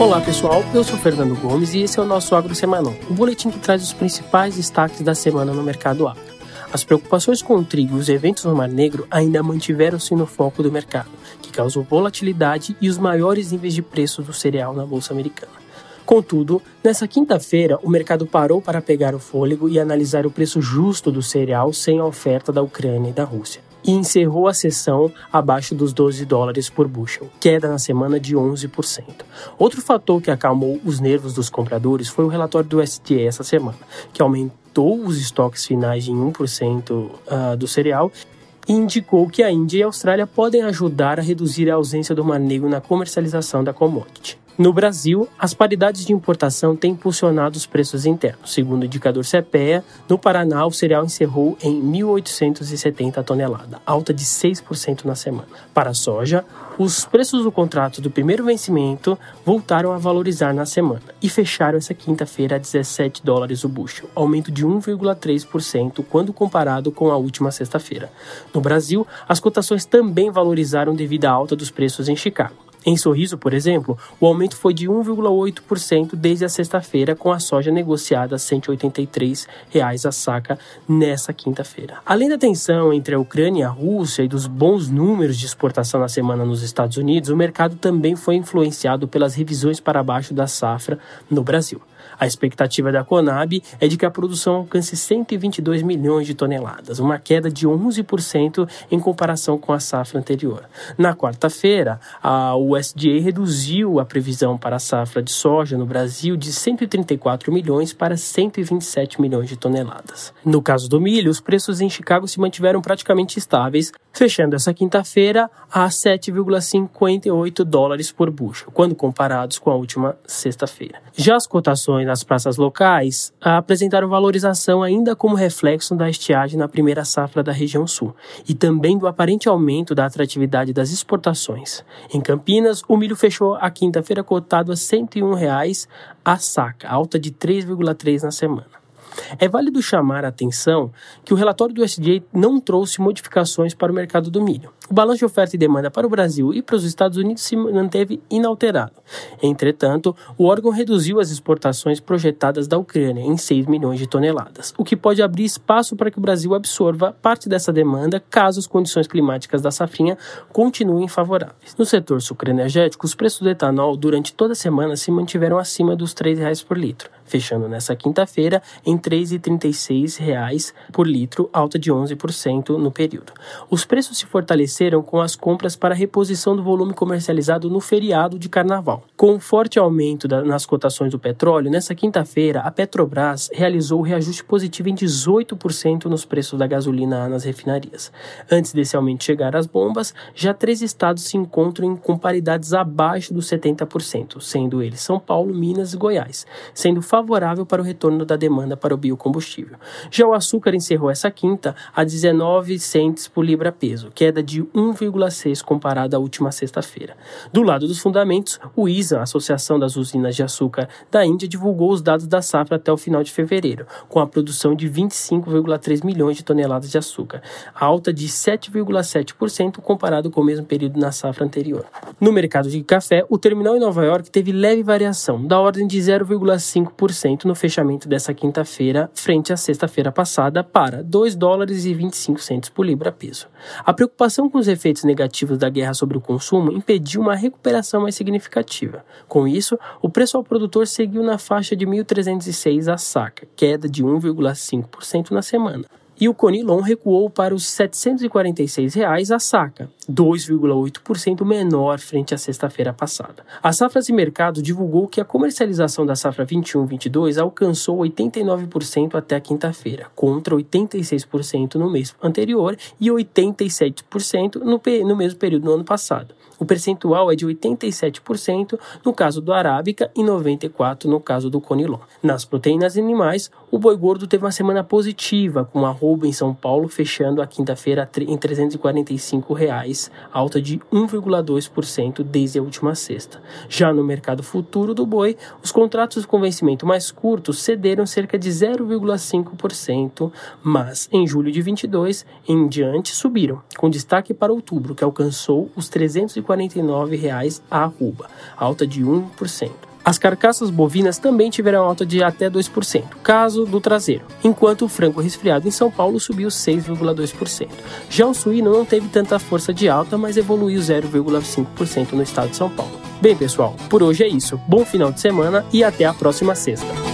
Olá pessoal, eu sou Fernando Gomes e esse é o nosso Agro Semanal, o boletim que traz os principais destaques da semana no mercado agro. As preocupações com o trigo e os eventos no Mar Negro ainda mantiveram-se no foco do mercado, que causou volatilidade e os maiores níveis de preço do cereal na bolsa americana. Contudo, nessa quinta-feira, o mercado parou para pegar o fôlego e analisar o preço justo do cereal sem a oferta da Ucrânia e da Rússia e encerrou a sessão abaixo dos 12 dólares por bushel, queda na semana de 11%. Outro fator que acalmou os nervos dos compradores foi o relatório do SDA essa semana, que aumentou os estoques finais em 1% uh, ah, do cereal e indicou que a Índia e a Austrália podem ajudar a reduzir a ausência do mar negro na comercialização da commodity. No Brasil, as paridades de importação têm impulsionado os preços internos. Segundo o indicador CPEA, no Paraná o cereal encerrou em 1.870 tonelada, alta de 6% na semana. Para a soja, os preços do contrato do primeiro vencimento voltaram a valorizar na semana e fecharam essa quinta-feira a 17 dólares o bushel, aumento de 1,3% quando comparado com a última sexta-feira. No Brasil, as cotações também valorizaram devido à alta dos preços em Chicago. Em Sorriso, por exemplo, o aumento foi de 1,8% desde a sexta-feira, com a soja negociada a 183 reais a saca nessa quinta-feira. Além da tensão entre a Ucrânia e a Rússia e dos bons números de exportação na semana nos Estados Unidos, o mercado também foi influenciado pelas revisões para baixo da safra no Brasil. A expectativa da Conab é de que a produção alcance 122 milhões de toneladas, uma queda de 11% em comparação com a safra anterior. Na quarta-feira, a USDA reduziu a previsão para a safra de soja no Brasil de 134 milhões para 127 milhões de toneladas. No caso do milho, os preços em Chicago se mantiveram praticamente estáveis, fechando essa quinta-feira a 7,58 dólares por bushel, quando comparados com a última sexta-feira. Já as cotações nas praças locais apresentaram valorização ainda como reflexo da estiagem na primeira safra da região sul e também do aparente aumento da atratividade das exportações. Em Campinas, o milho fechou a quinta-feira cotado a 101 reais a saca, alta de 3,3 na semana. É válido chamar a atenção que o relatório do USDA não trouxe modificações para o mercado do milho. O balanço de oferta e demanda para o Brasil e para os Estados Unidos se manteve inalterado. Entretanto, o órgão reduziu as exportações projetadas da Ucrânia em 6 milhões de toneladas, o que pode abrir espaço para que o Brasil absorva parte dessa demanda caso as condições climáticas da safrinha continuem favoráveis. No setor sucroenergético, os preços do etanol durante toda a semana se mantiveram acima dos R$ 3,00 por litro, fechando nessa quinta-feira em R$ 3,36 por litro, alta de 11% no período. Os preços se fortaleceram com as compras para reposição do volume comercializado no feriado de carnaval. Com um forte aumento da, nas cotações do petróleo, nessa quinta-feira, a Petrobras realizou o reajuste positivo em 18% nos preços da gasolina nas refinarias. Antes desse aumento chegar às bombas, já três estados se encontram com paridades abaixo dos 70%, sendo eles São Paulo, Minas e Goiás, sendo favorável para o retorno da demanda para o biocombustível. Já o açúcar encerrou essa quinta a 19 centes por libra-peso, queda de 1,6 comparada à última sexta-feira. Do lado dos fundamentos, o ISA, a Associação das Usinas de Açúcar da Índia, divulgou os dados da safra até o final de fevereiro, com a produção de 25,3 milhões de toneladas de açúcar, alta de 7,7% comparado com o mesmo período na safra anterior. No mercado de café, o terminal em Nova York teve leve variação, da ordem de 0,5% no fechamento dessa quinta-feira, frente à sexta-feira passada, para 2 dólares e 25 centos por libra-peso. A preocupação com os efeitos negativos da guerra sobre o consumo impediu uma recuperação mais significativa. Com isso, o preço ao produtor seguiu na faixa de 1.306 a saca, queda de 1,5% na semana e o Conilon recuou para os 746 reais a saca, 2,8% menor frente à sexta-feira passada. A Safras de Mercado divulgou que a comercialização da safra 21-22 alcançou 89% até quinta-feira, contra 86% no mês anterior e 87% no, no mesmo período do ano passado. O percentual é de 87% no caso do Arábica e 94% no caso do Conilon. Nas proteínas animais, o boi gordo teve uma semana positiva, com a arroba em São Paulo fechando a quinta-feira em 345 reais, alta de 1,2% desde a última sexta. Já no mercado futuro do boi, os contratos com vencimento mais curto cederam cerca de 0,5%, mas em julho de 22 em diante subiram, com destaque para outubro, que alcançou os 349 reais a arroba, alta de 1%. As carcaças bovinas também tiveram alta de até 2%, caso do traseiro, enquanto o frango resfriado em São Paulo subiu 6,2%. Já o suíno não teve tanta força de alta, mas evoluiu 0,5% no estado de São Paulo. Bem, pessoal, por hoje é isso. Bom final de semana e até a próxima sexta.